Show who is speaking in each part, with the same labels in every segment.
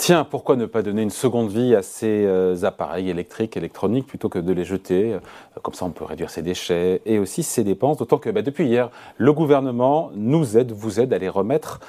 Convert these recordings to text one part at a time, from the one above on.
Speaker 1: Tiens, pourquoi ne pas donner une seconde vie à ces euh, appareils électriques, électroniques, plutôt que de les jeter euh, Comme ça, on peut réduire ses déchets et aussi ses dépenses, d'autant que bah, depuis hier, le gouvernement nous aide, vous aide à les remettre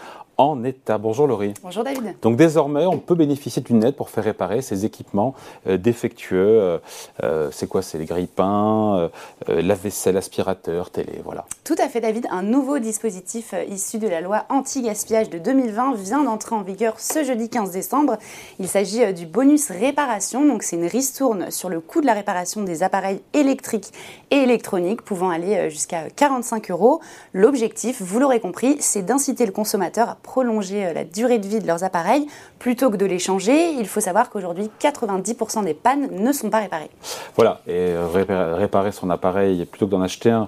Speaker 1: en état. Bonjour Laurie.
Speaker 2: Bonjour David.
Speaker 1: Donc désormais, on peut bénéficier d'une aide pour faire réparer ces équipements euh, défectueux. Euh, euh, c'est quoi C'est les grille-pains, lave-vaisselle, aspirateur, télé, voilà.
Speaker 2: Tout à fait David. Un nouveau dispositif issu de la loi anti-gaspillage de 2020 vient d'entrer en vigueur ce jeudi 15 décembre. Il s'agit du bonus réparation. Donc c'est une ristourne sur le coût de la réparation des appareils électriques et électroniques pouvant aller jusqu'à 45 euros. L'objectif, vous l'aurez compris, c'est d'inciter le consommateur à prolonger euh, la durée de vie de leurs appareils plutôt que de les changer. Il faut savoir qu'aujourd'hui, 90% des pannes ne sont pas réparées.
Speaker 1: Voilà, et euh, réparer son appareil plutôt que d'en acheter un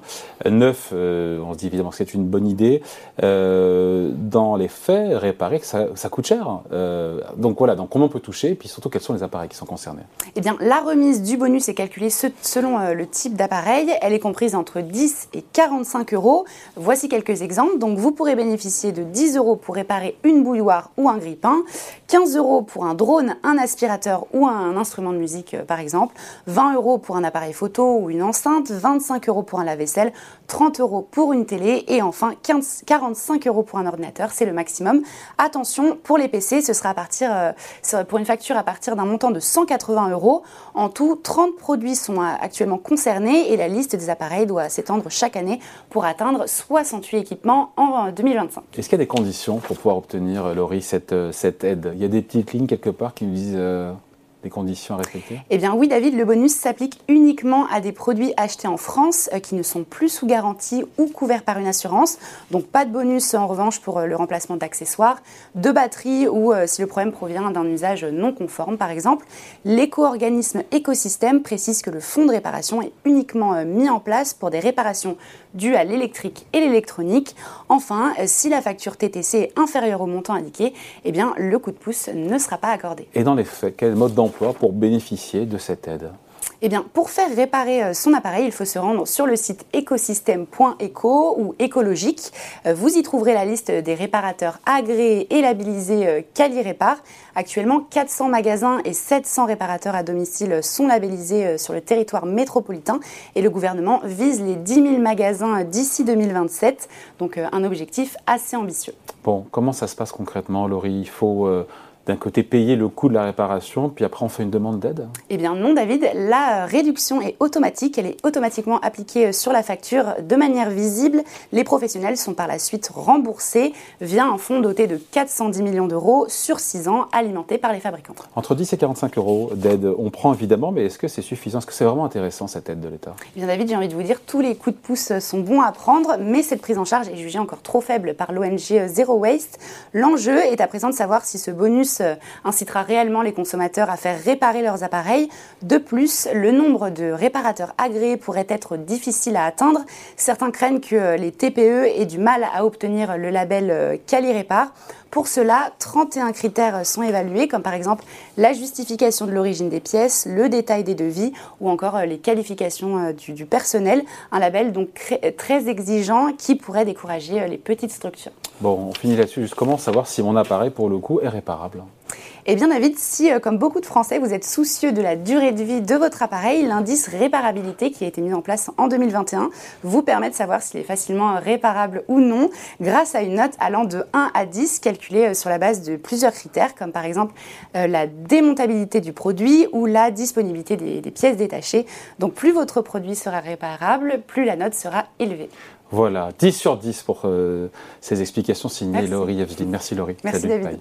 Speaker 1: neuf, euh, on se dit évidemment que c'est une bonne idée. dans les faits, réparer, ça, ça coûte cher. donc voilà, donc comment on peut toucher et puis surtout quels sont les appareils qui sont concernés?
Speaker 2: Eh bien, la remise du bonus est calculée selon le type d'appareil. Elle est comprise entre 10 et 45 euros. Voici quelques exemples. Donc vous pourrez bénéficier de 10 euros pour réparer une bouilloire ou un grille-pain, 15 euros pour un drone, un aspirateur ou un instrument de musique euh, par exemple, 20 euros pour un appareil photo ou une enceinte, 25 euros pour un lave-vaisselle, 30 euros pour une télé et enfin 15, 45 euros pour un ordinateur, c'est le maximum. Attention, pour les PC, ce sera à partir, euh, pour une facture à partir d'un montant de 180 euros. En tout, 30 produits sont euh, actuellement concernés et la liste des appareils doit s'étendre chaque année pour atteindre 68 équipements en 2025.
Speaker 1: Est-ce qu'il y a des conditions pour pouvoir obtenir, Laurie, cette, euh, cette aide. Il y a des petites lignes quelque part qui nous disent euh, des conditions à respecter?
Speaker 2: Eh bien oui, David, le bonus s'applique uniquement à des produits achetés en France qui ne sont plus sous garantie ou couverts par une assurance. Donc pas de bonus en revanche pour le remplacement d'accessoires, de batteries ou si le problème provient d'un usage non conforme par exemple. L'éco-organisme écosystème précise que le fonds de réparation est uniquement mis en place pour des réparations dues à l'électrique et l'électronique. Enfin, si la facture TTC est inférieure au montant indiqué, eh bien, le coup de pouce ne sera pas accordé.
Speaker 1: Et dans les faits, quel mode d'emploi pour bénéficier de cette aide?
Speaker 2: Eh bien, pour faire réparer euh, son appareil, il faut se rendre sur le site écosystème.eco ou écologique. Euh, vous y trouverez la liste des réparateurs agréés et labellisés euh, Répar. Actuellement, 400 magasins et 700 réparateurs à domicile sont labellisés sur le territoire métropolitain et le gouvernement vise les 10 000 magasins d'ici 2027. Donc, un objectif assez ambitieux.
Speaker 1: Bon, comment ça se passe concrètement, Laurie? Il faut d'un côté payer le coût de la réparation, puis après on fait une demande d'aide
Speaker 2: Eh bien non David, la réduction est automatique, elle est automatiquement appliquée sur la facture de manière visible. Les professionnels sont par la suite remboursés via un fonds doté de 410 millions d'euros sur 6 ans, alimenté par les fabricants.
Speaker 1: Entre 10 et 45 euros d'aide, on prend évidemment, mais est-ce que c'est suffisant? Est-ce que c'est vraiment intéressant cette aide de l'État?
Speaker 2: Eh bien David, j'ai envie de vous dire, tous les coups de pouce sont bons à prendre, mais cette prise en charge est jugée encore trop faible par l'ONG Zero Waste. L'enjeu est à présent de savoir si ce bonus euh, incitera réellement les consommateurs à faire réparer leurs appareils. De plus, le nombre de réparateurs agréés pourrait être difficile à atteindre. Certains craignent que les TPE aient du mal à obtenir le label euh, Quali-Répar. Pour cela, 31 critères sont évalués, comme par exemple la justification de l'origine des pièces, le détail des devis ou encore euh, les qualifications du, du personnel. Un label donc très exigeant qui pourrait décourager les petites structures.
Speaker 1: Bon, on finit là-dessus. Comment savoir si mon appareil, pour le coup, est réparable?
Speaker 2: Eh bien David, si euh, comme beaucoup de Français, vous êtes soucieux de la durée de vie de votre appareil, l'indice réparabilité qui a été mis en place en 2021 vous permet de savoir s'il est facilement réparable ou non grâce à une note allant de 1 à 10 calculée euh, sur la base de plusieurs critères comme par exemple euh, la démontabilité du produit ou la disponibilité des, pièces détachées. Donc plus votre produit sera réparable, plus la note sera élevée.
Speaker 1: Voilà, 10 sur 10 pour ces explications signées Laurie Merci Laurie.
Speaker 2: Merci David.